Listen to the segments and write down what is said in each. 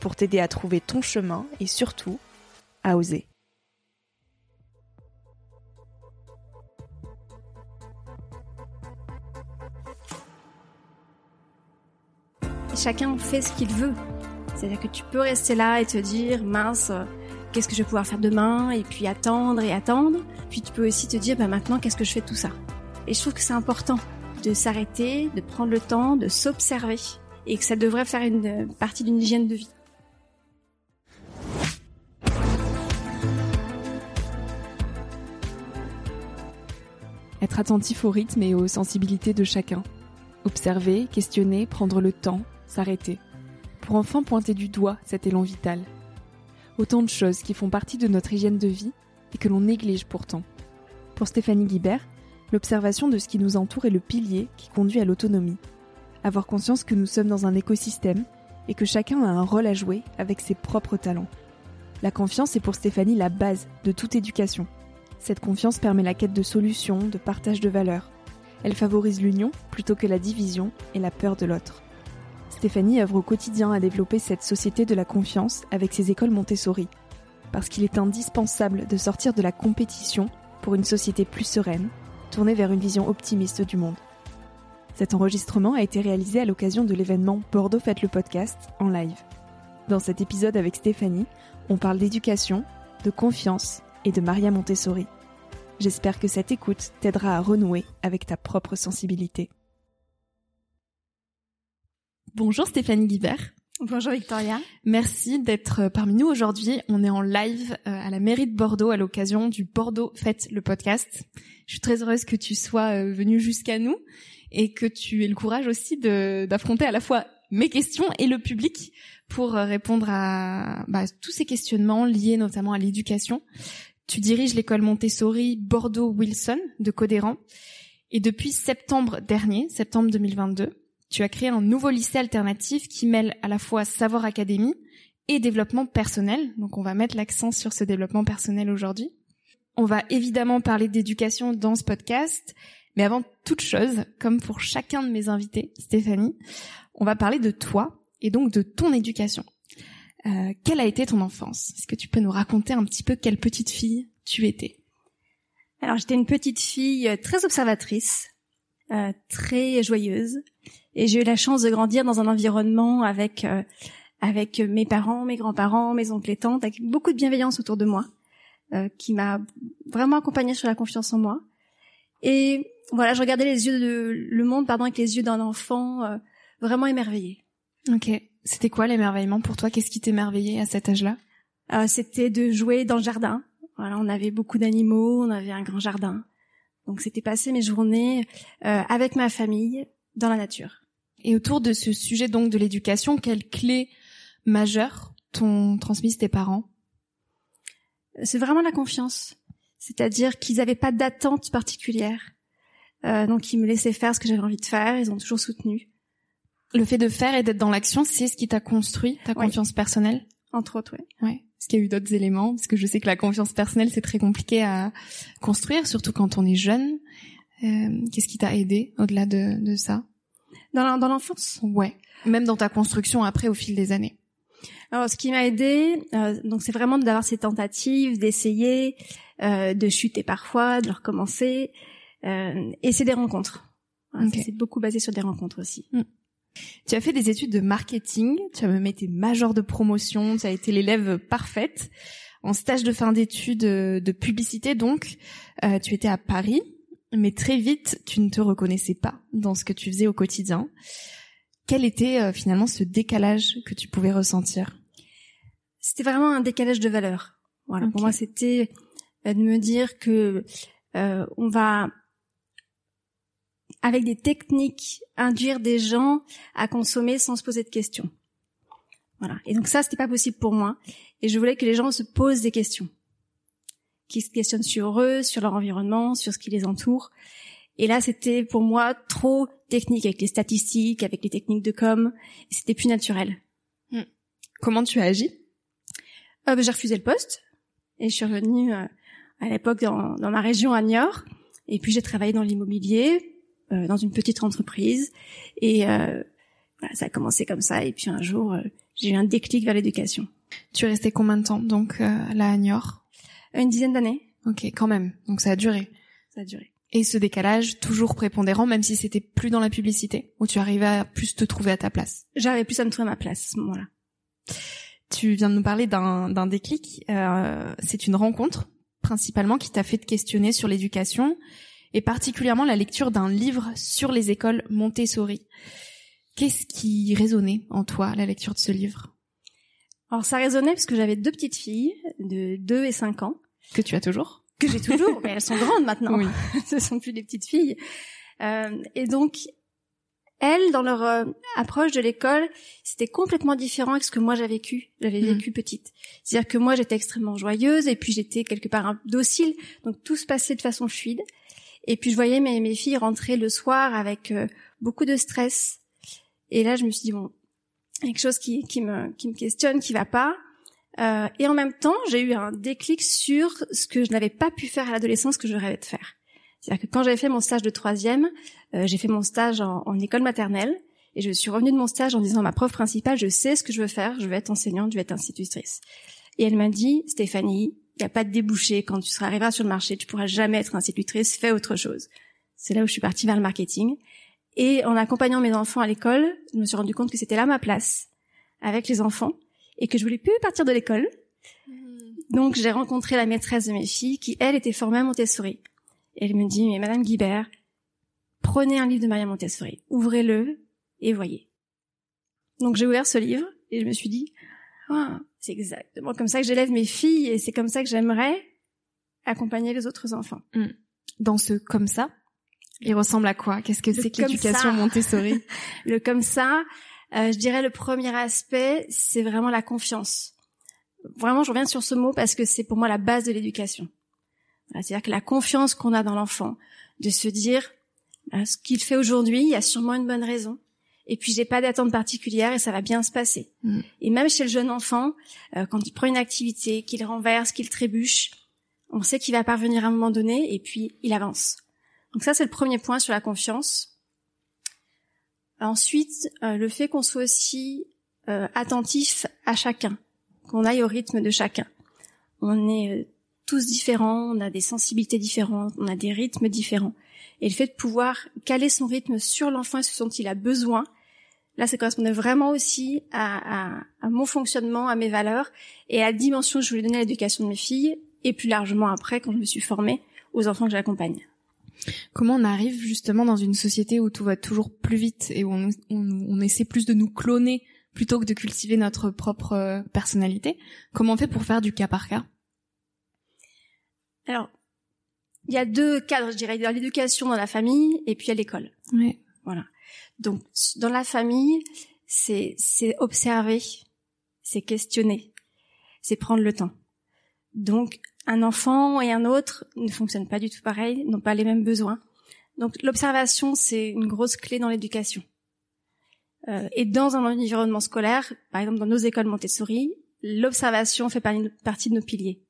pour t'aider à trouver ton chemin et surtout à oser. Chacun fait ce qu'il veut. C'est-à-dire que tu peux rester là et te dire, mince, qu'est-ce que je vais pouvoir faire demain? Et puis attendre et attendre. Puis tu peux aussi te dire, bah maintenant, qu'est-ce que je fais tout ça? Et je trouve que c'est important de s'arrêter, de prendre le temps, de s'observer. Et que ça devrait faire une partie d'une hygiène de vie. Être attentif au rythme et aux sensibilités de chacun. Observer, questionner, prendre le temps, s'arrêter. Pour enfin pointer du doigt cet élan vital. Autant de choses qui font partie de notre hygiène de vie et que l'on néglige pourtant. Pour Stéphanie Guibert, l'observation de ce qui nous entoure est le pilier qui conduit à l'autonomie. Avoir conscience que nous sommes dans un écosystème et que chacun a un rôle à jouer avec ses propres talents. La confiance est pour Stéphanie la base de toute éducation. Cette confiance permet la quête de solutions, de partage de valeurs. Elle favorise l'union plutôt que la division et la peur de l'autre. Stéphanie œuvre au quotidien à développer cette société de la confiance avec ses écoles Montessori, parce qu'il est indispensable de sortir de la compétition pour une société plus sereine, tournée vers une vision optimiste du monde. Cet enregistrement a été réalisé à l'occasion de l'événement Bordeaux Faites le podcast en live. Dans cet épisode avec Stéphanie, on parle d'éducation, de confiance et de Maria Montessori. J'espère que cette écoute t'aidera à renouer avec ta propre sensibilité. Bonjour Stéphanie Guibert. Bonjour Victoria. Merci d'être parmi nous aujourd'hui. On est en live euh, à la mairie de Bordeaux à l'occasion du Bordeaux Fête le podcast. Je suis très heureuse que tu sois euh, venu jusqu'à nous et que tu aies le courage aussi d'affronter à la fois mes questions et le public pour euh, répondre à bah, tous ces questionnements liés notamment à l'éducation. Tu diriges l'école Montessori Bordeaux-Wilson de Codéran. Et depuis septembre dernier, septembre 2022, tu as créé un nouveau lycée alternatif qui mêle à la fois savoir académie et développement personnel. Donc on va mettre l'accent sur ce développement personnel aujourd'hui. On va évidemment parler d'éducation dans ce podcast, mais avant toute chose, comme pour chacun de mes invités, Stéphanie, on va parler de toi et donc de ton éducation. Euh, quelle a été ton enfance? Est-ce que tu peux nous raconter un petit peu quelle petite fille tu étais? Alors j'étais une petite fille euh, très observatrice, euh, très joyeuse, et j'ai eu la chance de grandir dans un environnement avec euh, avec mes parents, mes grands-parents, mes oncles et tantes, avec beaucoup de bienveillance autour de moi, euh, qui m'a vraiment accompagnée sur la confiance en moi. Et voilà, je regardais les yeux de le monde, pardon, avec les yeux d'un enfant vraiment émerveillé. Ok. C'était quoi l'émerveillement pour toi? Qu'est-ce qui t'émerveillait à cet âge-là? Euh, C'était de jouer dans le jardin. Voilà, on avait beaucoup d'animaux, on avait un grand jardin. Donc c'était passer mes journées euh, avec ma famille, dans la nature. Et autour de ce sujet donc de l'éducation, quelles clés majeures t'ont transmises tes parents? C'est vraiment la confiance. C'est-à-dire qu'ils n'avaient pas d'attente particulière. Euh, donc ils me laissaient faire ce que j'avais envie de faire, ils ont toujours soutenu. Le fait de faire et d'être dans l'action, c'est ce qui t'a construit, ta confiance personnelle? Entre autres, oui. Ouais. Est-ce qu'il y a eu d'autres éléments Parce que je sais que la confiance personnelle, c'est très compliqué à construire, surtout quand on est jeune. Euh, Qu'est-ce qui t'a aidé au-delà de, de ça? Dans l'enfance? Ouais. Même dans ta construction après au fil des années. Alors, ce qui m'a aidé, euh, donc c'est vraiment d'avoir ces tentatives, d'essayer, euh, de chuter parfois, de recommencer, euh, et c'est des rencontres. C'est beaucoup basé sur des rencontres aussi. Mm. Tu as fait des études de marketing, tu as même été major de promotion, tu as été l'élève parfaite. En stage de fin d'études euh, de publicité, donc, euh, tu étais à Paris, mais très vite, tu ne te reconnaissais pas dans ce que tu faisais au quotidien. Quel était euh, finalement ce décalage que tu pouvais ressentir? C'était vraiment un décalage de valeur. Voilà, pour moi, c'était de me dire que on va avec des techniques, induire des gens à consommer sans se poser de questions. Voilà. Et donc ça, c'était pas possible pour moi. Et je voulais que les gens se posent des questions, qu'ils se questionnent sur eux, sur leur environnement, sur ce qui les entoure. Et là, c'était pour moi trop technique avec les statistiques, avec les techniques de com. C'était plus naturel. Hmm. Comment tu as agi? Euh, ben, J'ai refusé le poste et je suis revenue euh, à l'époque dans, dans ma région à Niort. Et puis j'ai travaillé dans l'immobilier euh, dans une petite entreprise. Et euh, voilà, ça a commencé comme ça. Et puis un jour, euh, j'ai eu un déclic vers l'éducation. Tu es resté combien de temps donc là à Niort? Une dizaine d'années. Ok, quand même. Donc ça a duré. Ça a duré. Et ce décalage toujours prépondérant, même si c'était plus dans la publicité, où tu arrivais à plus te trouver à ta place? J'arrivais plus à me trouver à ma place à ce moment-là. Tu viens de nous parler d'un déclic. Euh, c'est une rencontre principalement qui t'a fait te questionner sur l'éducation et particulièrement la lecture d'un livre sur les écoles Montessori. Qu'est-ce qui résonnait en toi, la lecture de ce livre? Alors ça résonnait parce que j'avais deux petites filles de 2 et 5 ans. Que tu as toujours? Que j'ai toujours, mais elles sont grandes maintenant. Oui. Ce sont plus des petites filles. Euh, et donc, elles, dans leur euh, approche de l'école, c'était complètement différent avec ce que moi j'avais vécu. J'avais hmm. vécu petite. C'est-à-dire que moi j'étais extrêmement joyeuse et puis j'étais quelque part un docile, donc tout se passait de façon fluide. Et puis je voyais mes, mes filles rentrer le soir avec euh, beaucoup de stress. Et là, je me suis dit bon, quelque chose qui, qui me qui me questionne, qui va pas. Euh, et en même temps, j'ai eu un déclic sur ce que je n'avais pas pu faire à l'adolescence que je rêvais de faire. C'est-à-dire que quand j'avais fait mon stage de troisième, euh, j'ai fait mon stage en, en, école maternelle et je suis revenue de mon stage en disant à ma prof principale, je sais ce que je veux faire, je veux être enseignante, je veux être institutrice. Et elle m'a dit, Stéphanie, il n'y a pas de débouché. Quand tu seras arrivé sur le marché, tu pourras jamais être institutrice. Fais autre chose. C'est là où je suis partie vers le marketing. Et en accompagnant mes enfants à l'école, je me suis rendu compte que c'était là ma place avec les enfants et que je voulais plus partir de l'école. Hmm. Donc j'ai rencontré la maîtresse de mes filles qui elle était formée à Montessori. Et elle me dit mais Madame Guibert, prenez un livre de Maria Montessori, ouvrez-le et voyez. Donc j'ai ouvert ce livre et je me suis dit ah, c'est exactement comme ça que j'élève mes filles et c'est comme ça que j'aimerais accompagner les autres enfants. Hmm. Dans ce comme ça, il ressemble à quoi? Qu'est-ce que c'est que l'éducation Montessori? Le comme ça, euh, je dirais le premier aspect, c'est vraiment la confiance. Vraiment, je reviens sur ce mot parce que c'est pour moi la base de l'éducation. C'est-à-dire que la confiance qu'on a dans l'enfant, de se dire euh, ce qu'il fait aujourd'hui, il y a sûrement une bonne raison et puis j'ai pas d'attente particulière et ça va bien se passer. Mm. Et même chez le jeune enfant, euh, quand il prend une activité, qu'il renverse, qu'il trébuche, on sait qu'il va parvenir à un moment donné et puis il avance. Donc ça c'est le premier point sur la confiance. Ensuite, euh, le fait qu'on soit aussi euh, attentif à chacun, qu'on aille au rythme de chacun. On est tous différents, on a des sensibilités différentes, on a des rythmes différents. Et le fait de pouvoir caler son rythme sur l'enfant et ce dont il a besoin, là, ça correspondait vraiment aussi à, mon fonctionnement, à mes valeurs et à la dimension que je voulais donner à l'éducation de mes filles et plus largement après, quand je me suis formée, aux enfants que j'accompagne. Comment on arrive justement dans une société où tout va toujours plus vite et où on, on essaie plus de nous cloner plutôt que de cultiver notre propre euh, personnalité? Comment on fait pour faire du cas par cas? Alors, il y a deux cadres, je dirais, dans l'éducation dans la famille et puis à l'école. Oui. Voilà. Donc dans la famille, c'est observer, c'est questionner, c'est prendre le temps. Donc un enfant et un autre ne fonctionnent pas du tout pareil, n'ont pas les mêmes besoins. Donc l'observation, c'est une grosse clé dans l'éducation. Euh, et dans un environnement scolaire, par exemple dans nos écoles Montessori, l'observation fait partie de nos piliers.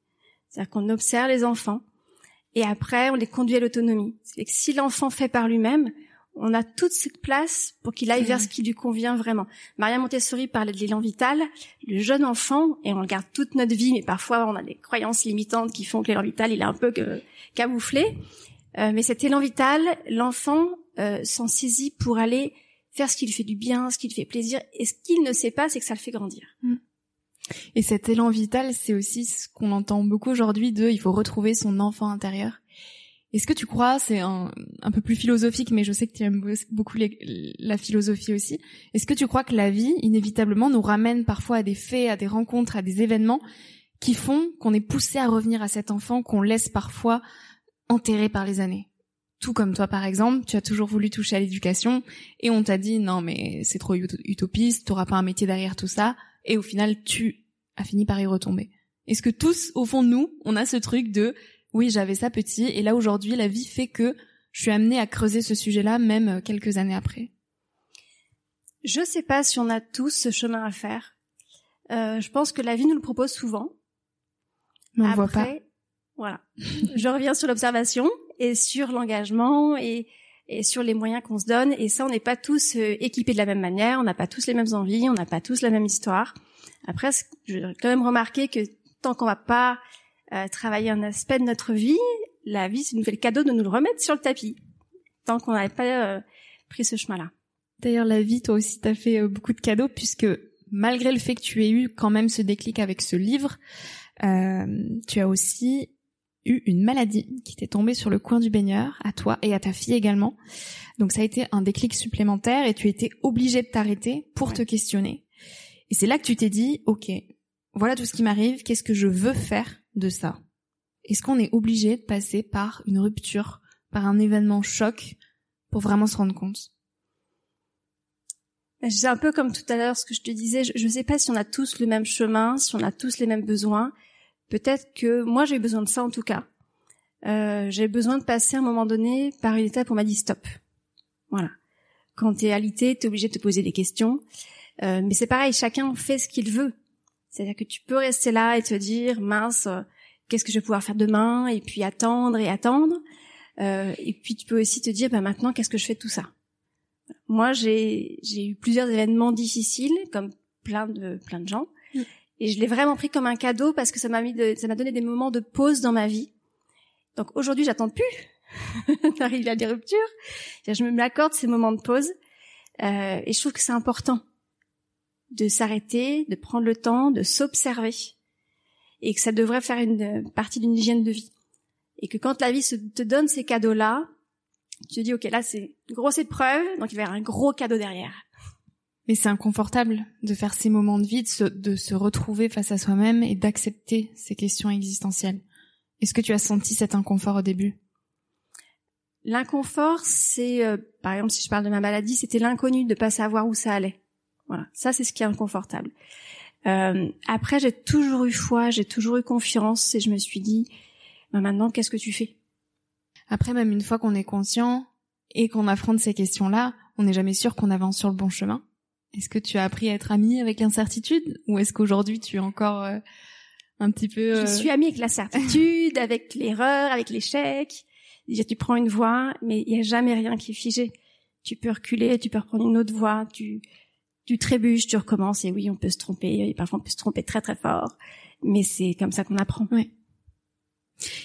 C'est-à-dire qu'on observe les enfants et après on les conduit à l'autonomie. Si l'enfant fait par lui-même, on a toute cette place pour qu'il aille vers ce qui lui convient vraiment. Maria Montessori parlait de l'élan vital. Le jeune enfant, et on le garde toute notre vie, mais parfois on a des croyances limitantes qui font que l'élan vital, il est un peu camouflé. Euh, mais cet élan vital, l'enfant euh, s'en saisit pour aller faire ce qui lui fait du bien, ce qui lui fait plaisir. Et ce qu'il ne sait pas, c'est que ça le fait grandir. Mm. Et cet élan vital, c'est aussi ce qu'on entend beaucoup aujourd'hui de il faut retrouver son enfant intérieur. Est-ce que tu crois, c'est un, peu plus philosophique, mais je sais que tu aimes beaucoup la philosophie aussi. Est-ce que tu crois que la vie, inévitablement, nous ramène parfois à des faits, à des rencontres, à des événements qui font qu'on est poussé à revenir à cet enfant qu'on laisse parfois enterré par les années? Tout comme toi par exemple, tu as toujours voulu toucher à l'éducation et on t'a dit non mais c'est trop utopiste, t'auras pas un métier derrière tout ça et au final tu as fini par y retomber. Est-ce que tous au fond de nous, on a ce truc de oui, j'avais ça petit et là aujourd'hui la vie fait que je suis amenée à creuser ce sujet-là même euh, quelques années après. Je sais pas si on a tous ce chemin à faire. Euh, je pense que la vie nous le propose souvent. Mais on voit pas. Voilà. je reviens sur l'observation et sur l'engagement et, et sur les moyens qu'on se donne. Et ça, on n'est pas tous euh, équipés de la même manière, on n'a pas tous les mêmes envies, on n'a pas tous la même histoire. Après, je vais quand même remarquer que tant qu'on va pas euh, travailler un aspect de notre vie, la vie, c'est nous fait le cadeau de nous le remettre sur le tapis. Tant qu'on n'avait pas euh, pris ce chemin-là. D'ailleurs, la vie, toi aussi, t'as fait beaucoup de cadeaux puisque malgré le fait que tu aies eu quand même ce déclic avec ce livre, tu as aussi eu une maladie qui t'est tombée sur le coin du baigneur, à toi et à ta fille également. Donc ça a été un déclic supplémentaire et tu étais obligé de t'arrêter pour te questionner. Et c'est là que tu t'es dit, ok, voilà tout ce qui m'arrive, qu'est-ce que je veux faire de ça Est-ce qu'on est obligé de passer par une rupture, par un événement choc pour vraiment se rendre compte? C'est un peu comme tout à l'heure ce que je te disais, je ne sais pas si on a tous le même chemin, si on a tous les mêmes besoins, Peut-être que moi j'ai besoin de ça en tout cas. Euh, j'ai besoin de passer à un moment donné par une étape où on m'a dit stop. Voilà. Quand t'es alité, t'es obligé de te poser des questions. Euh, mais c'est pareil, chacun fait ce qu'il veut. C'est-à-dire que tu peux rester là et te dire mince, euh, qu'est-ce que je vais pouvoir faire demain Et puis attendre et attendre. Euh, et puis tu peux aussi te dire bah maintenant qu'est-ce que je fais de tout ça? Moi j'ai j'ai eu plusieurs événements difficiles comme plein de plein de gens. Et je l'ai vraiment pris comme un cadeau parce que ça m'a mis ça m'a donné des moments de pause dans ma vie. Donc aujourd'hui, j'attends plus d'arriver à des ruptures. Je me m'accorde ces moments de pause. Euh, et je trouve que c'est important de s'arrêter, de prendre le temps, de s'observer. Et que ça devrait faire une partie d'une hygiène de vie. Et que quand la vie se, te donne ces cadeaux-là, tu te dis, OK, là, c'est une grosse épreuve, donc il va y avoir un gros cadeau derrière. Mais c'est inconfortable de faire ces moments de vie, de se, de se retrouver face à soi-même et d'accepter ces questions existentielles. Est-ce que tu as senti cet inconfort au début? L'inconfort, c'est, euh, par exemple, si je parle de ma maladie, c'était l'inconnu de pas savoir où ça allait. Voilà, ça c'est ce qui est inconfortable. Euh, après, j'ai toujours eu foi, j'ai toujours eu confiance et je me suis dit, bah, maintenant, qu'est-ce que tu fais? Après, même une fois qu'on est conscient et qu'on affronte ces questions-là, on n'est jamais sûr qu'on avance sur le bon chemin. Est-ce que tu as appris à être amie avec l'incertitude ou est-ce qu'aujourd'hui tu es encore euh, un petit peu... Je euh, suis amie avec la certitude, avec l'erreur, avec l'échec. Tu prends une voie, mais il n'y a jamais rien qui est figé. Tu peux reculer, tu peux reprendre une autre voie, tu, tu trébuches, tu recommences et oui, on peut se tromper, et parfois on peut se tromper très très fort, mais c'est comme ça qu'on apprend. Oui.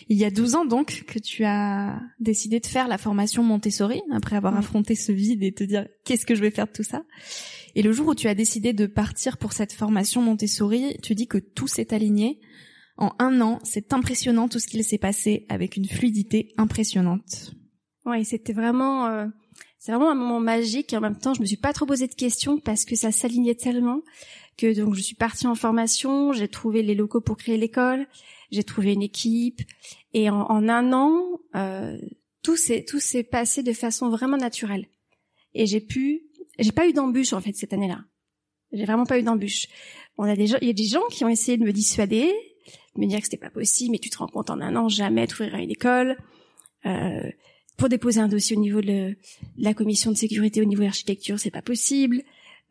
Il y a 12 ans donc que tu as décidé de faire la formation Montessori après avoir affronté ce vide et te dire qu'est-ce que je vais faire de tout ça? Et le jour où tu as décidé de partir pour cette formation Montessori, tu dis que tout s'est aligné. En un an, c'est impressionnant tout ce qu'il s'est passé avec une fluidité impressionnante. Oui, c'était vraiment, euh, c'est vraiment un moment magique et en même temps, je me suis pas trop posé de questions parce que ça s'alignait tellement que donc je suis partie en formation, j'ai trouvé les locaux pour créer l'école, j'ai trouvé une équipe et en, un an, euh, tout s'est tout s'est passé de façon vraiment naturelle. et j'ai pu, j'ai pas eu d'embûche en fait cette année-là. J'ai vraiment pas eu d'embûche. On a des gens, il y a des gens qui ont essayé de me dissuader, de me dire que c'était pas possible, mais tu te rends compte en un an jamais t'ouvriras une école. Euh, pour déposer un dossier au niveau de, la commission de sécurité au niveau architecture, c'est pas possible.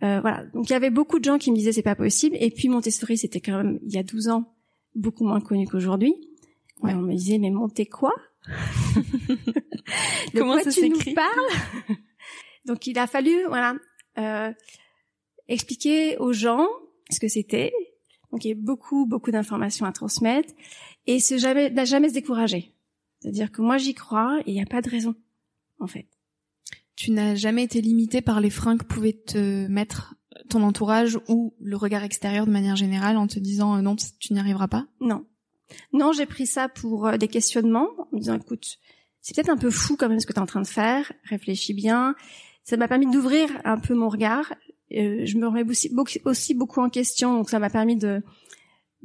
Euh, voilà. Donc il y avait beaucoup de gens qui me disaient c'est pas possible. Et puis Montessori, c'était quand même il y a 12 ans beaucoup moins connu qu'aujourd'hui. Ouais. On me disait mais Monté quoi? Comment ça s'écrit? Donc il a fallu voilà euh, expliquer aux gens ce que c'était. Donc il y a beaucoup beaucoup d'informations à transmettre et ce jamais n'a jamais se décourager. C'est-à-dire que moi j'y crois et il n'y a pas de raison en fait. Tu n'as jamais été limité par les freins que pouvait te mettre ton entourage ou le regard extérieur de manière générale en te disant euh, non tu n'y arriveras pas? Non. Non, j'ai pris ça pour euh, des questionnements en me disant écoute, c'est peut-être un peu fou quand même ce que tu es en train de faire, réfléchis bien. Ça m'a permis d'ouvrir un peu mon regard. Euh, je me remets aussi, aussi, beaucoup en question, donc ça m'a permis de,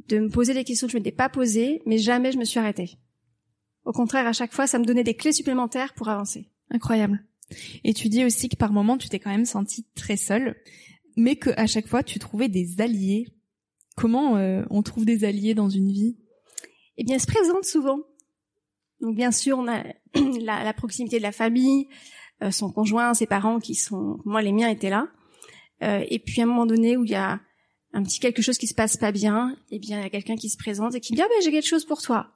de me poser des questions que je ne m'étais pas posées, mais jamais je me suis arrêtée. Au contraire, à chaque fois, ça me donnait des clés supplémentaires pour avancer. Incroyable. Et tu dis aussi que par moments, tu t'es quand même sentie très seule, mais que à chaque fois, tu trouvais des alliés. Comment euh, on trouve des alliés dans une vie? Eh bien, se présente souvent. Donc, bien sûr, on a la, proximité de la famille, euh, son conjoint, ses parents qui sont, moi, les miens étaient là. Euh, et puis, à un moment donné où il y a un petit quelque chose qui se passe pas bien, eh bien, il y a quelqu'un qui se présente et qui me dit ah ben j'ai quelque chose pour toi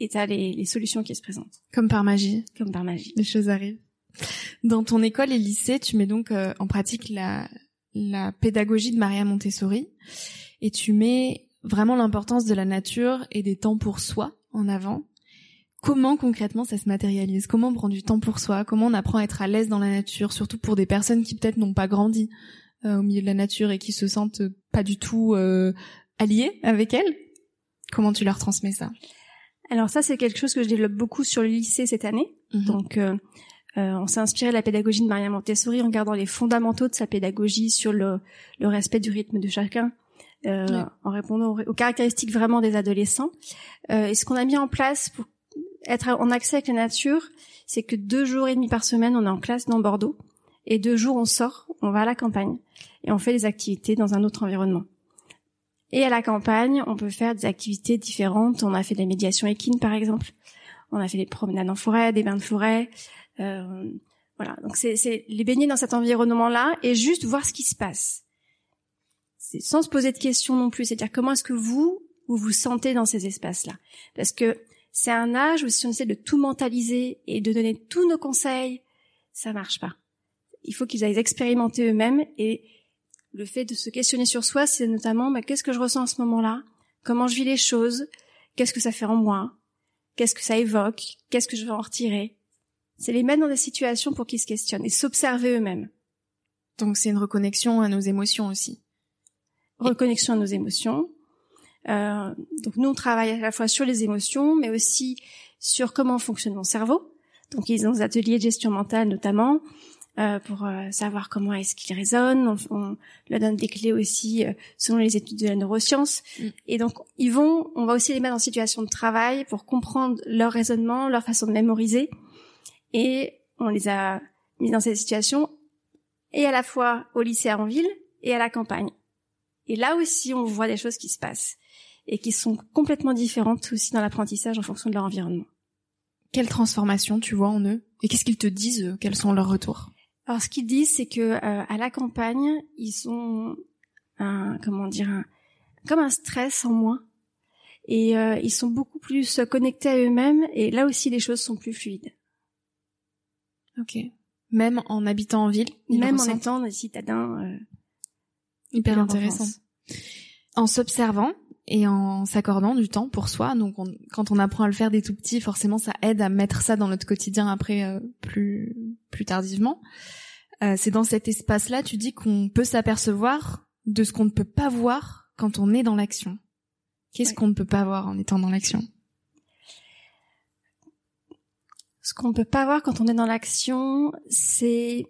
et t'as les, les solutions qui se présentent. Comme par magie. Comme par magie. Les choses arrivent. Dans ton école et lycée, tu mets donc euh, en pratique la, la pédagogie de Maria Montessori et tu mets vraiment l'importance de la nature et des temps pour soi en avant. Comment concrètement ça se matérialise? Comment on prend du temps pour soi? Comment on apprend à être à l'aise dans la nature, surtout pour des personnes qui peut-être n'ont pas grandi euh, au milieu de la nature et qui se sentent pas du tout euh, alliées avec elle Comment tu leur transmets ça? Alors ça, c'est quelque chose que je développe beaucoup sur le lycée cette année. Mhm. Donc, euh, euh, on s'est inspiré de la pédagogie de Maria Montessori en gardant les fondamentaux de sa pédagogie sur le, le respect du rythme de chacun, euh, en répondant aux, caractéristiques vraiment des adolescents. Euh, et ce qu'on a mis en place pour être en accès avec la nature, c'est que deux jours et demi par semaine, on est en classe dans Bordeaux, et deux jours on sort, on va à la campagne, et on fait des activités dans un autre environnement. Et à la campagne, on peut faire des activités différentes. On a fait de la médiation équine, par exemple. On a fait des promenades en forêt, des bains de forêt. Euh, voilà. Donc c'est les baigner dans cet environnement-là et juste voir ce qui se passe. Sans se poser de questions non plus. C'est-à-dire comment est-ce que vous vous vous sentez dans ces espaces-là? Parce que c'est un âge où si on essaie de tout mentaliser et de donner tous nos conseils, ça marche pas. Il faut qu'ils aillent expérimenter eux-mêmes et le fait de se questionner sur soi, c'est notamment bah, qu'est-ce que je ressens en ce moment-là, comment je vis les choses, qu'est-ce que ça fait en moi, qu'est-ce que ça évoque, qu'est-ce que je veux en retirer? C'est les mettre dans des situations pour qu'ils se questionnent et s'observer eux-mêmes. Donc c'est une reconnexion à nos émotions aussi. Reconnexion à nos émotions. Euh, donc nous on travaille à la fois sur les émotions, mais aussi sur comment fonctionne mon cerveau. Donc ils ont des ateliers de gestion mentale notamment, euh, pour euh, savoir comment est-ce qu'il résonne. On, on, leur donne des clés aussi euh, selon les études de la neuroscience. Mm. Et donc, ils vont, on va aussi les mettre en situation de travail pour comprendre leur raisonnement, leur façon de mémoriser. Et on les a mis dans cette situation et à la fois au lycée en ville et à la campagne. Et là aussi, on voit des choses qui se passent et qui sont complètement différentes aussi dans l'apprentissage en fonction de leur environnement. Quelle transformation tu vois en eux? Et qu'est-ce qu'ils te disent Quels sont leurs retours? Alors ce qu'ils disent, c'est que euh, à la campagne, ils ont un comment dire un comme un stress en moins et euh, ils sont beaucoup plus connectés à eux-mêmes et là aussi les choses sont plus fluides. Ok. Même en habitant en ville. Même en étant des citadins. Euh, Hyper intéressant. En s'observant et en s'accordant du temps pour soi. Donc, quand on apprend à le faire des tout petits, forcément, ça aide à mettre ça dans notre quotidien après plus plus tardivement. Euh, c'est dans cet espace-là, tu dis qu'on peut s'apercevoir de ce qu'on ne peut pas voir quand on est dans l'action. Qu'est-ce qu'on ne peut pas voir en étant dans l'action? Ce qu'on ne peut pas voir quand on est dans l'action, c'est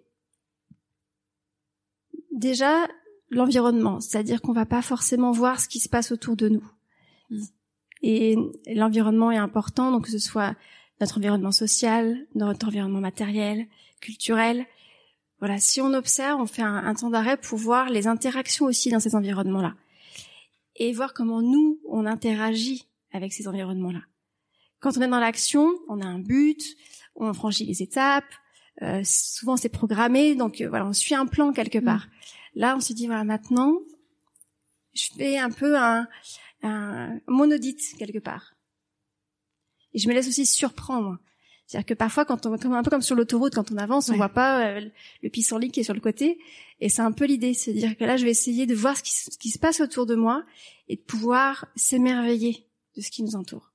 déjà l'environnement, c'est-à-dire qu'on va pas forcément voir ce qui se passe autour de nous. Mm. Et l'environnement est important, donc que ce soit notre environnement social, notre environnement matériel, culturel, Voilà, si on observe, on fait un, un temps d'arrêt pour voir les interactions aussi dans ces environnements-là et voir comment nous on interagit avec ces environnements-là. Quand on est dans l'action, on a un but, on franchit les étapes. Euh, souvent c'est programmé, donc euh, voilà, on suit un plan quelque mm. part. Là, on se dit voilà, maintenant, je fais un peu un, un monodite quelque part. Et je me laisse aussi surprendre. C'est-à-dire que parfois, quand on, un peu comme sur l'autoroute, quand on avance, on voit pas euh, le pissenlit qui est sur le côté. Et c'est un peu l'idée, c'est dire que là, je vais essayer de voir ce qui, ce qui, se passe autour de moi et de pouvoir s'émerveiller de ce qui nous entoure.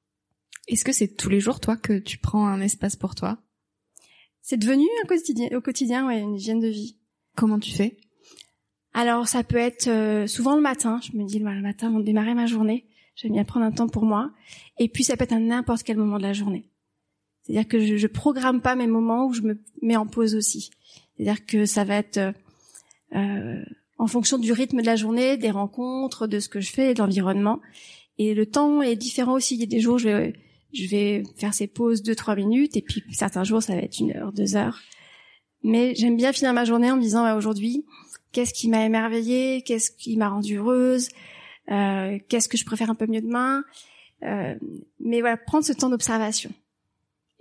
Est-ce que c'est tous les jours, toi, que tu prends un espace pour toi? C'est devenu un quotidien, au quotidien, ouais, une hygiène de vie. Comment tu fais? Alors, ça peut être euh, souvent le matin. Je me dis, le matin, avant de démarrer ma journée, j'aime bien prendre un temps pour moi. Et puis, ça peut être à n'importe quel moment de la journée. C'est-à-dire que je, je programme pas mes moments où je me mets en pause aussi. C'est-à-dire que ça va être euh, en fonction du rythme de la journée, des rencontres, de ce que je fais, de l'environnement. Et le temps est différent aussi. Il y a des jours, je vais, je vais faire ces pauses deux trois minutes, et puis certains jours, ça va être une heure, deux heures. Mais j'aime bien finir ma journée en me disant bah, aujourd'hui, qu'est-ce qui m'a émerveillée, qu'est-ce qui m'a rendue heureuse, euh, qu'est-ce que je préfère un peu mieux demain. Euh, mais voilà, prendre ce temps d'observation.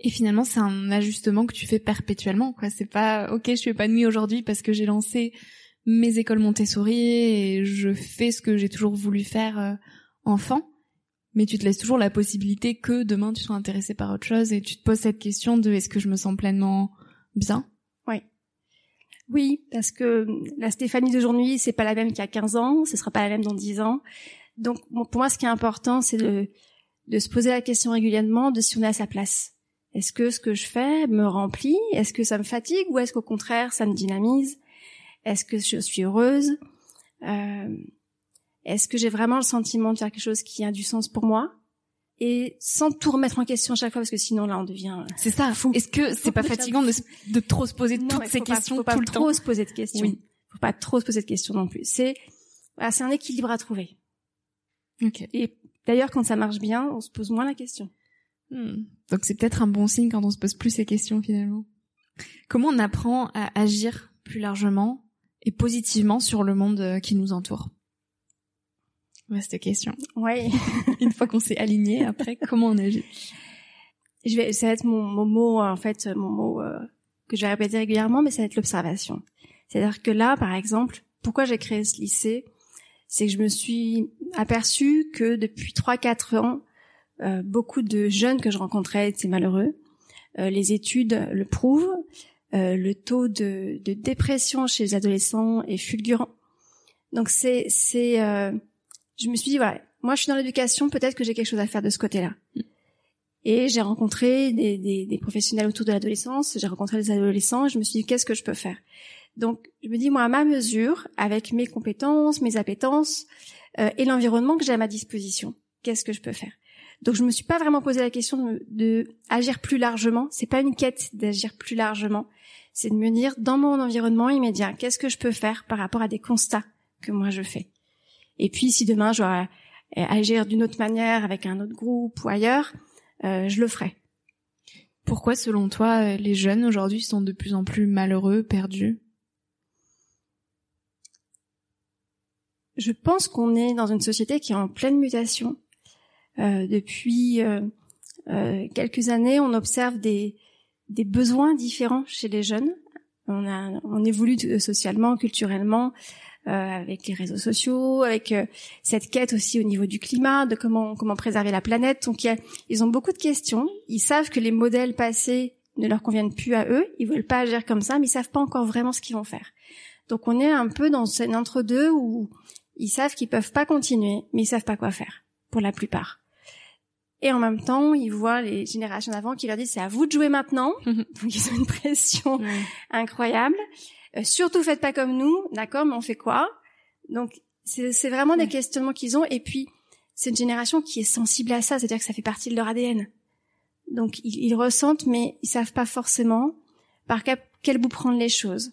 Et finalement, c'est un ajustement que tu fais perpétuellement, quoi. C'est pas, ok, je suis épanouie aujourd'hui parce que j'ai lancé mes écoles Montessori et je fais ce que j'ai toujours voulu faire euh, enfant. Mais tu te laisses toujours la possibilité que demain tu sois intéressé par autre chose et tu te poses cette question de est-ce que je me sens pleinement bien? Oui. Parce que la Stéphanie d'aujourd'hui, c'est pas la même qu'il y a 15 ans, ce sera pas la même dans 10 ans. Donc, pour moi, ce qui est important, c'est de, de se poser la question régulièrement de si on est à sa place. Est-ce que ce que je fais me remplit? Est-ce que ça me fatigue? Ou est-ce qu'au contraire ça me dynamise? Est-ce que je suis heureuse? Euh, Est-ce que j'ai vraiment le sentiment de faire quelque chose qui a du sens pour moi? Et sans tout remettre en question à chaque fois parce que sinon là on devient c'est ça est-ce que c'est pas fatigant de, trop se poser toutes ces questions faut pas tout le trop se poser de questions oui. faut pas trop se poser de questions non plus c'est c'est un équilibre à trouver okay. et d'ailleurs quand ça marche bien on se pose moins la question Hmm. Donc c'est peut-être un bon signe quand on se pose plus ces questions finalement. Comment on apprend à agir plus largement et positivement sur le monde euh, qui nous entoure? Vaste question. Oui. Une fois qu'on s'est aligné, après, comment on agit Je vais, ça va être mon, mot, en fait, mon mot euh, que je vais répéter régulièrement, mais ça va être l'observation. C'est-à-dire que là, par exemple, pourquoi j'ai créé ce lycée, c'est que je me suis aperçue que depuis 3-4 ans, euh, beaucoup de jeunes que je rencontrais étaient malheureux. Euh, les études le prouvent. Euh, le taux de, de, dépression chez les adolescents est fulgurant. Donc c'est c'est je me suis dit voilà, moi je suis dans l'éducation, peut-être que j'ai quelque chose à faire de ce côté-là. Et j'ai rencontré des, des, des, professionnels autour de l'adolescence, j'ai rencontré des adolescents, je me suis dit qu'est-ce que je peux faire? Donc je me dis moi à ma mesure, avec mes compétences, mes appétences et l'environnement que j'ai à ma disposition, qu'est-ce que je peux faire? Donc je me suis pas vraiment posé la question de, agir plus largement. C'est pas une quête d'agir plus largement. C'est de me dire dans mon environnement immédiat, qu'est-ce que je peux faire par rapport à des constats que moi je fais? Et puis si demain je dois euh, agir d'une autre manière avec un autre groupe ou ailleurs, euh, je le ferai. Pourquoi, selon toi, euh, les jeunes aujourd'hui sont de plus en plus malheureux, perdus? Je pense qu'on est dans une société qui est en pleine mutation euh, depuis euh, euh, quelques années, on observe des, des besoins différents chez les jeunes. On, a, on évolue socialement, culturellement, avec les réseaux sociaux, avec euh, cette quête aussi au niveau du climat, de comment comment préserver la planète. Donc y a, ils ont beaucoup de questions. Ils savent que les modèles passés ne leur conviennent plus à eux. Ils veulent pas agir comme ça, mais ils savent pas encore vraiment ce qu'ils vont faire. Donc on est un peu dans un entre-deux où ils savent qu'ils peuvent pas continuer, mais ils savent pas quoi faire pour la plupart. Et en même temps, ils voient les générations d'avant qui leur disent c'est à vous de jouer maintenant. Donc ils ont une pression incroyable. Euh, surtout faites pas comme nous, d'accord, mais on fait quoi? Donc c'est vraiment des questionnements qu'ils ont. Et puis c'est une génération qui est sensible à ça, c'est-à-dire que ça fait partie de leur ADN. Donc ils, ils, ressentent, mais ils savent pas forcément par quel bout prendre les choses.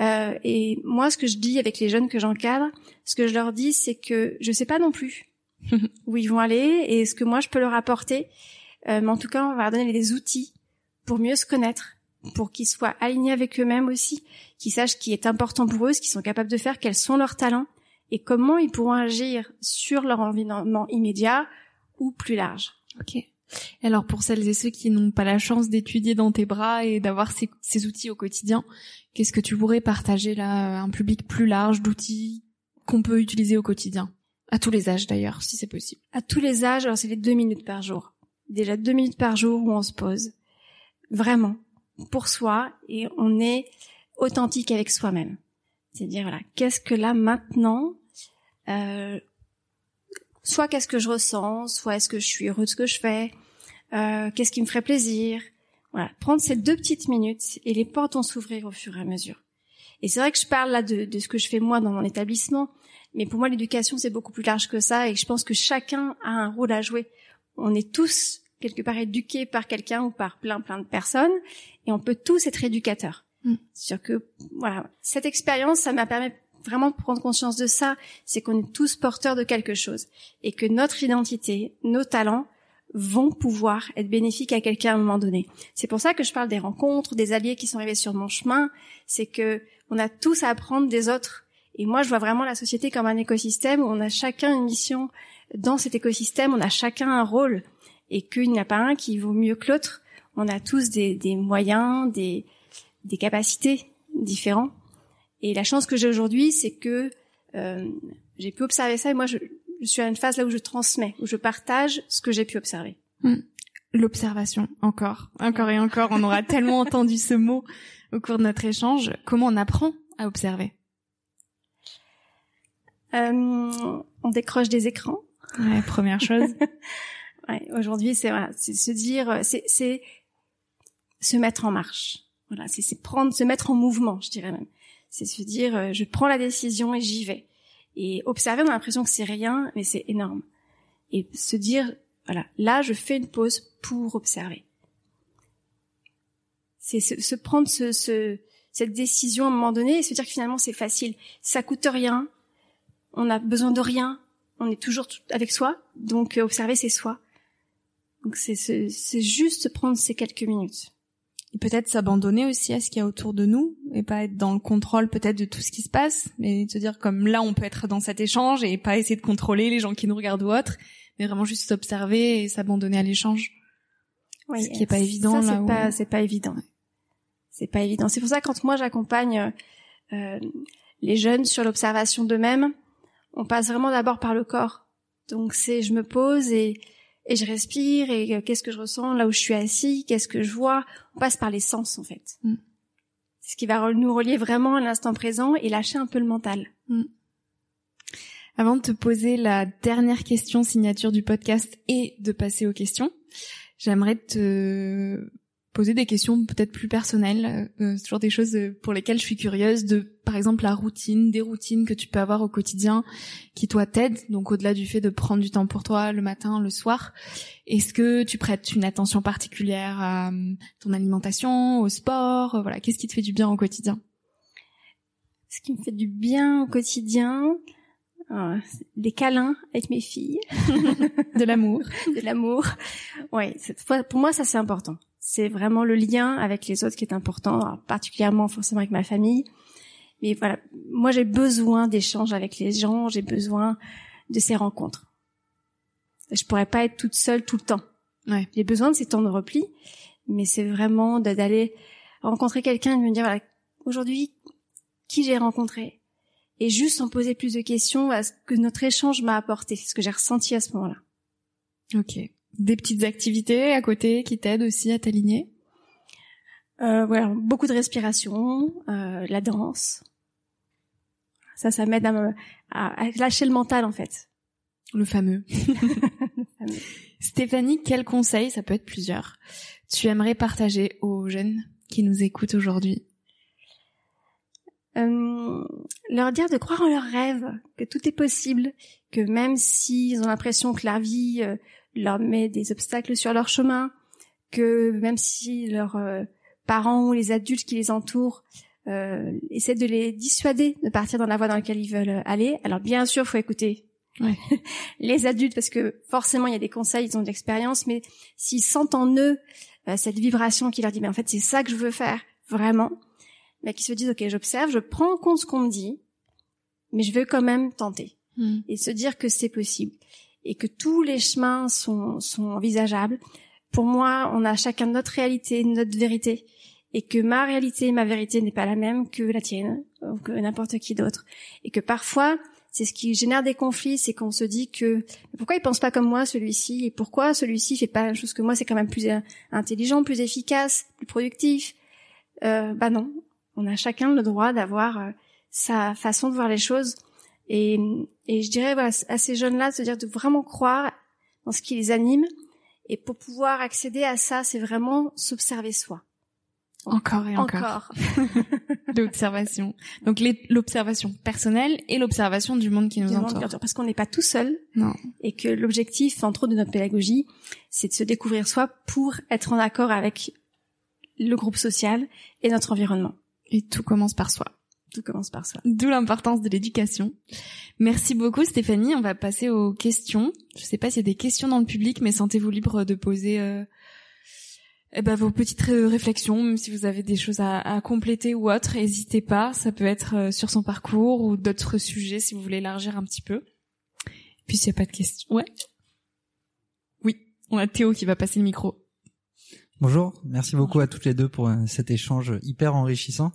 Euh, et moi, ce que je dis avec les jeunes que j'encadre, ce que je leur dis, c'est que je sais pas non plus. où ils vont aller et ce que moi je peux leur apporter. Euh, mais en tout cas, on va leur donner des outils pour mieux se connaître pour qu'ils soient alignés avec eux-mêmes aussi, qu'ils sachent ce qui est important pour eux, ce qu'ils sont capables de faire, quels sont leurs talents et comment ils pourront agir sur leur environnement immédiat ou plus large. Ok. Alors pour celles et ceux qui n'ont pas la chance d'étudier dans tes bras et d'avoir ces, ces, outils au quotidien, qu'est-ce que tu pourrais partager là, un public plus large d'outils qu'on peut utiliser au quotidien? À tous les âges d'ailleurs, si c'est possible. À tous les âges, alors c'est les deux minutes par jour. Déjà deux minutes par jour où on se pose. Vraiment. Pour soi et on est authentique avec soi-même. C'est-à-dire, voilà, qu'est-ce que là maintenant, euh, soit qu'est-ce que je ressens, soit est-ce que je suis heureux de ce que je fais, euh, qu'est-ce qui me ferait plaisir. Voilà, prendre ces deux petites minutes et les portes vont s'ouvrir au fur et à mesure. Et c'est vrai que je parle là de, de, ce que je fais moi dans mon établissement, mais pour moi l'éducation c'est beaucoup plus large que ça et je pense que chacun a un rôle à jouer. On est tous quelque part éduqués par quelqu'un ou par plein plein de personnes et on peut tous être éducateurs. Mm. Sûr que voilà, cette expérience, ça m'a permis vraiment de prendre conscience de ça, c'est qu'on est tous porteurs de quelque chose et que notre identité, nos talents vont pouvoir être bénéfiques à quelqu'un à un moment donné. C'est pour ça que je parle des rencontres, des alliés qui sont arrivés sur mon chemin, c'est que on a tous à apprendre des autres. Et moi, je vois vraiment la société comme un écosystème où on a chacun une mission dans cet écosystème, on a chacun un rôle et qu'il n'y a pas un qui vaut mieux que l'autre. On a tous des, des moyens, des, des capacités différents. Et la chance que j'ai aujourd'hui, c'est que euh, j'ai pu observer ça et moi, je, je, suis à une phase là où je transmets, où je partage ce que j'ai pu observer. Hmm. L'observation, encore, encore et encore. On aura tellement entendu ce mot au cours de notre échange. Comment on apprend à observer? Euh, On décroche des écrans. Ouais, première chose. ouais, aujourd'hui, c'est voilà, se dire, c'est se mettre en marche. Voilà, c'est prendre, se mettre en mouvement, je dirais même. C'est se dire, euh, je prends la décision et j'y vais. Et observer, on a l'impression que c'est rien, mais c'est énorme. Et se dire, voilà, là, je fais une pause pour observer. C'est se, prendre ce, ce, cette décision à un moment donné et se dire que finalement c'est facile. Ça coûte rien, on n'a besoin de rien, on est toujours avec soi, donc euh, observer c'est soi. Donc c'est juste prendre ces quelques minutes et peut-être s'abandonner aussi à ce qu'il y a autour de nous et pas être dans le contrôle peut-être de tout ce qui se passe, mais se dire comme là on peut être dans cet échange et pas essayer de contrôler les gens qui nous regardent ou autres, mais vraiment juste s'observer et s'abandonner à l'échange. Oui, ce qui est pas évident ça, c'est pas c'est pas évident. C'est pas évident. C'est pour ça que quand moi j'accompagne euh, les jeunes sur l'observation d'eux-mêmes, on passe vraiment d'abord par le corps. Donc c'est je me pose et et je respire et euh, qu'est-ce que je ressens là où je suis assis, qu'est-ce que je vois. On passe par les sens en fait. Mm. C'est ce qui va nous relier vraiment à l'instant présent et lâcher un peu le mental. Mm. Avant de te poser la dernière question signature du podcast et de passer aux questions, j'aimerais te poser des questions peut-être plus personnelles, euh, toujours des choses euh, pour lesquelles je suis curieuse, de par exemple la routine, des routines que tu peux avoir au quotidien qui toi t'aident, donc au-delà du fait de prendre du temps pour toi le matin, le soir, est-ce que tu prêtes une attention particulière à euh, ton alimentation, au sport, voilà, qu'est-ce qui te fait du bien au quotidien? Ce qui me fait du bien au quotidien, euh, des câlins avec mes filles, de l'amour, de l'amour. Oui, pour moi ça c'est important c'est vraiment le lien avec les autres qui est important, particulièrement forcément avec ma famille. Mais voilà, moi j'ai besoin d'échanges avec les gens, j'ai besoin de ces rencontres. Je pourrais pas être toute seule tout le temps. Ouais. J'ai besoin de ces temps de repli, mais c'est vraiment d'aller rencontrer quelqu'un et de me dire voilà, aujourd'hui qui j'ai rencontré? Et juste en poser plus de questions à ce que notre échange m'a apporté, ce que j'ai ressenti à ce moment-là. Ok des petites activités à côté qui t'aident aussi à t'aligner? Euh, voilà, beaucoup de respiration, euh, la danse. Ça, ça m'aide à, à, lâcher le mental en fait. Le fameux. Stéphanie, quel conseil, ça peut être plusieurs, tu aimerais partager aux jeunes qui nous écoutent aujourd'hui? Euh, Leur dire de croire en leurs rêves, que tout est possible, que même s'ils ont l'impression que la vie euh, leur met des obstacles sur leur chemin, que même si leurs euh, parents ou les adultes qui les entourent euh, essaient de les dissuader de partir dans la voie dans laquelle ils veulent aller. Alors bien sûr, faut écouter les adultes parce que forcément il y a des conseils, ils ont de l'expérience, mais s'ils sentent en eux cette vibration qui leur dit, mais en fait, c'est ça que je veux faire, vraiment. Mais qui se disent, ok, j'observe, je prends en compte ce qu'on me dit, mais je veux quand même tenter. Hmm. Et se dire que c'est possible. Et que tous les chemins sont, sont envisageables. Pour moi, on a chacun notre réalité, notre vérité. Et que ma réalité ma vérité n'est pas la même que la tienne, ou que n'importe qui d'autre. Et que parfois, c'est ce qui génère des conflits, c'est qu'on se dit que pourquoi il pense pas comme moi celui-ci? Et pourquoi celui-ci fait pas la chose que moi, c'est quand même plus euh, intelligent, plus efficace, plus productif. Euh, bah non, on a chacun le droit d'avoir euh, sa façon de voir les choses et, et je dirais voilà, à ces jeunes-là de se dire de vraiment croire dans ce qui les anime et pour pouvoir accéder à ça, c'est vraiment s'observer soi. Encore et encore. l'observation. Donc l'observation personnelle et l'observation du monde qui nous entoure. parce qu'on n'est pas tout seul. Non. Et que l'objectif, entre autres, de notre pédagogie, c'est de se découvrir soi pour être en accord avec le groupe social et notre environnement. Et tout commence par soi. Tout commence par soi. D'où l'importance de l'éducation. Merci beaucoup Stéphanie. On va passer aux questions. Je ne sais pas s'il y a des questions dans le public, mais sentez-vous libre de poser euh, eh ben, vos petites réflexions, même si vous avez des choses à, à compléter ou autre, n'hésitez pas. Ça peut être euh, sur son parcours ou d'autres sujets si vous voulez élargir un petit peu. Puis s'il n'y a pas de questions, ouais. Oui, on a Théo qui va passer le micro. Bonjour, merci beaucoup à toutes les deux pour euh, cet échange hyper enrichissant.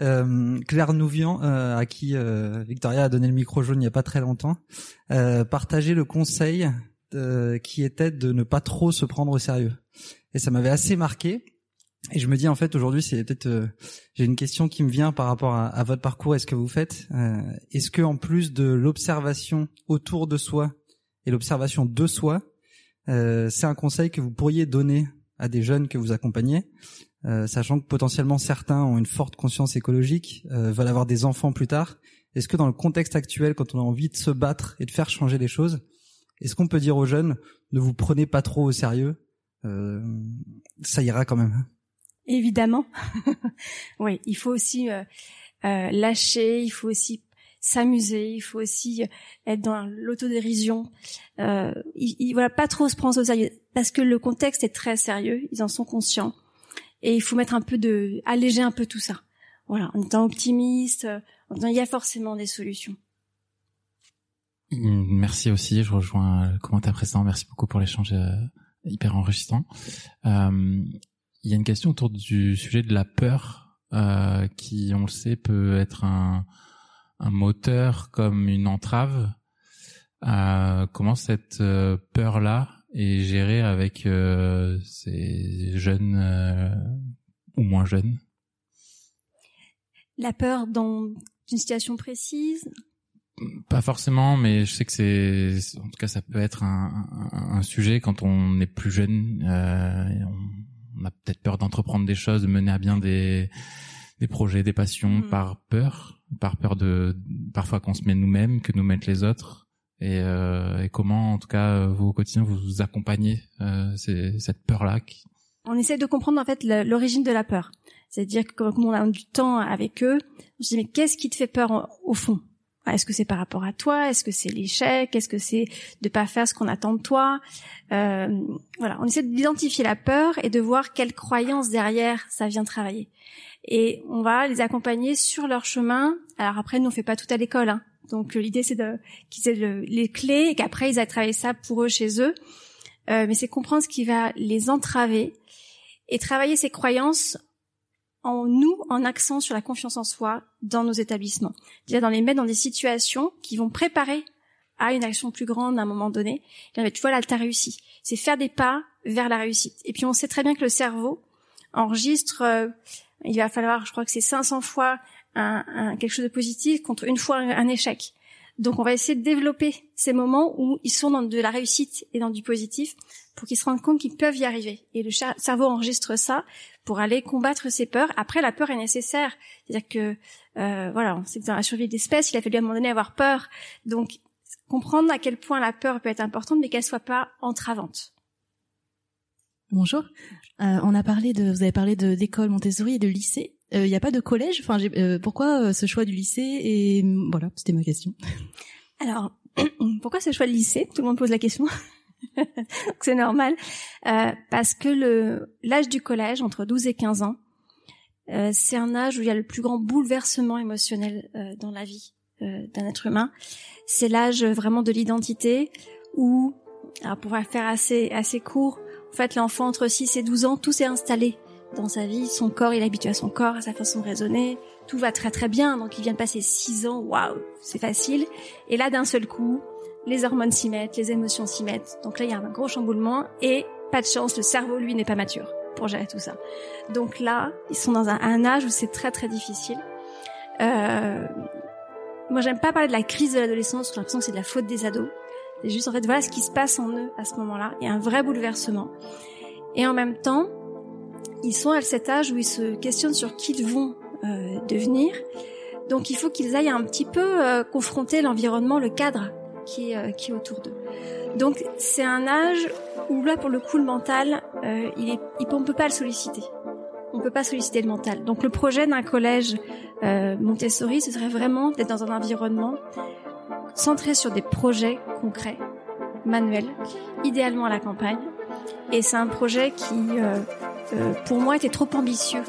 Euh, Claire Nouvian, euh, à qui euh, Victoria a donné le micro jaune il n'y a pas très longtemps, euh, partageait le conseil qui était de ne pas trop se prendre au sérieux et ça m'avait assez marqué. Et je me dis en fait aujourd'hui c'est peut-être euh, j'ai une question qui me vient par rapport à, votre parcours et ce que vous faites. Euh, Est-ce que en plus de l'observation autour de soi et l'observation de soi, euh, c'est un conseil que vous pourriez donner à des jeunes que vous accompagnez, euh, sachant que potentiellement certains ont une forte conscience écologique, euh, veulent avoir des enfants plus tard. Est-ce que dans le contexte actuel, quand on a envie de se battre et de faire changer les choses, est-ce qu'on peut dire aux jeunes ne vous prenez pas trop au sérieux euh, ça ira quand même. Évidemment. oui, il faut aussi euh, euh, lâcher, il faut aussi s'amuser, il faut aussi être dans l'autodérision. Euh, il, il, voilà, pas trop se prendre au sérieux parce que le contexte est très sérieux, ils en sont conscients et il faut mettre un peu de alléger un peu tout ça. Voilà, en étant optimiste, en disant il y a forcément des solutions. Merci aussi, je rejoins le commentaire précédent. Merci beaucoup pour l'échange hyper enrichissant. Euh, il y a une question autour du sujet de la peur, euh, qui, on le sait, peut être un, un moteur comme une entrave. Euh, comment cette euh, peur-là est gérée avec euh, ces jeunes euh, ou moins jeunes La peur dans une situation précise? Pas forcément, mais je sais que c'est, en tout cas, ça peut être un, un, un sujet quand on est plus jeune. Euh, on, a peut-être peur d'entreprendre des choses, de mener à bien des, des projets, des passions mm. par peur, par peur de parfois qu'on se met nous-mêmes, que nous mettent les autres. Et, euh, et, comment, en tout cas, vous au quotidien, vous, accompagnez euh, cette peur-là qui... On essaie de comprendre en fait l'origine de la peur. C'est-à-dire que comme on a du temps avec eux, on se dit mais qu'est-ce qui te fait peur au fond? Est-ce que c'est par rapport à toi? Est-ce que c'est l'échec? Est-ce que c'est de pas faire ce qu'on attend de toi? Euh, Voilà, on essaie d'identifier la peur et de voir quelles croyances derrière ça vient travailler. Et on va les accompagner sur leur chemin. Alors après, nous on fait pas tout à l'école, hein. Donc l'idée c'est qu'ils aient les clés et qu'après ils aient travaillé ça pour eux chez eux. Euh, mais c'est comprendre ce qui va les entraver et travailler ces croyances en nous en accent sur la confiance en soi dans nos établissements. Déjà dans les mettre dans des situations qui vont préparer à une action plus grande à un moment donné. Et tu vois là, t'as réussi. C'est faire des pas vers la réussite. Et puis on sait très bien que le cerveau enregistre, euh, il va falloir, je crois que c'est 500 fois un, un, quelque chose de positif contre une fois un échec. Donc on va essayer de développer ces moments où ils sont dans de la réussite et dans du positif pour qu'ils se rendent compte qu'ils peuvent y arriver. Et le cerveau enregistre ça pour aller combattre ses peurs. Après, la peur est nécessaire. C'est-à-dire que, euh, voilà, c'est que dans la survie d'espèce, il a fallu à un moment donné avoir peur. Donc, comprendre à quel point la peur peut être importante, mais qu'elle soit pas entravante. Bonjour. Euh, on a parlé de, vous avez parlé de d'école Montessori et de lycée. Il euh, n'y a pas de collège? Enfin, euh, pourquoi euh, ce choix du lycée? Et voilà, c'était ma question. Alors, pourquoi ce choix de lycée? Tout le monde pose la question. c'est normal. Euh, parce que l'âge du collège, entre 12 et 15 ans, euh, c'est un âge où il y a le plus grand bouleversement émotionnel euh, dans la vie euh, d'un être humain. C'est l'âge vraiment de l'identité où, alors pour faire assez assez court, en fait l'enfant entre 6 et 12 ans, tout s'est installé dans sa vie, son corps, il est habitué à son corps, à sa façon de raisonner, tout va très très bien, donc il vient de passer 6 ans, waouh, c'est facile. Et là d'un seul coup, les hormones s'y mettent, les émotions s'y mettent, donc là il y a un gros chamboulement et pas de chance, le cerveau lui n'est pas mature pour gérer tout ça. Donc là, ils sont dans un, âge où c'est très très difficile. Euh, moi, j'aime pas parler de la crise de l'adolescence. J'ai l'impression que c'est de la faute des ados. C'est juste en fait voilà ce qui se passe en eux à ce moment-là. Il y a un vrai bouleversement. Et en même temps, ils sont à cet âge où ils se questionnent sur qui ils vont euh, devenir. Donc il faut qu'ils aillent un petit peu euh, confronter l'environnement, le cadre qui est, euh, qui est autour d'eux. Donc c'est un âge où là pour le coup le mental, euh, il est, on peut pas le solliciter. On peut pas solliciter le mental. Donc le projet d'un collège euh, Montessori, ce serait vraiment d'être dans un environnement centré sur des projets concrets, manuels, idéalement à la campagne. Et c'est un projet qui, euh, pour moi, était trop ambitieux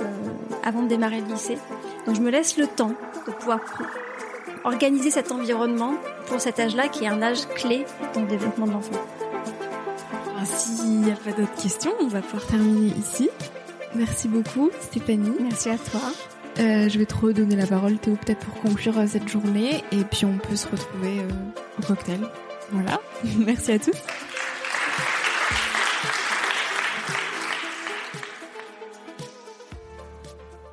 euh, avant de démarrer le lycée. Donc je me laisse le temps de pouvoir organiser cet environnement pour cet âge-là qui est un âge clé dans le développement de l'enfant. S'il n'y a pas d'autres questions, on va pouvoir terminer ici. Merci beaucoup Stéphanie. Merci à toi. Euh, je vais te redonner la parole Théo peut-être pour conclure cette journée et puis on peut se retrouver euh, au cocktail. Voilà. Merci à tous.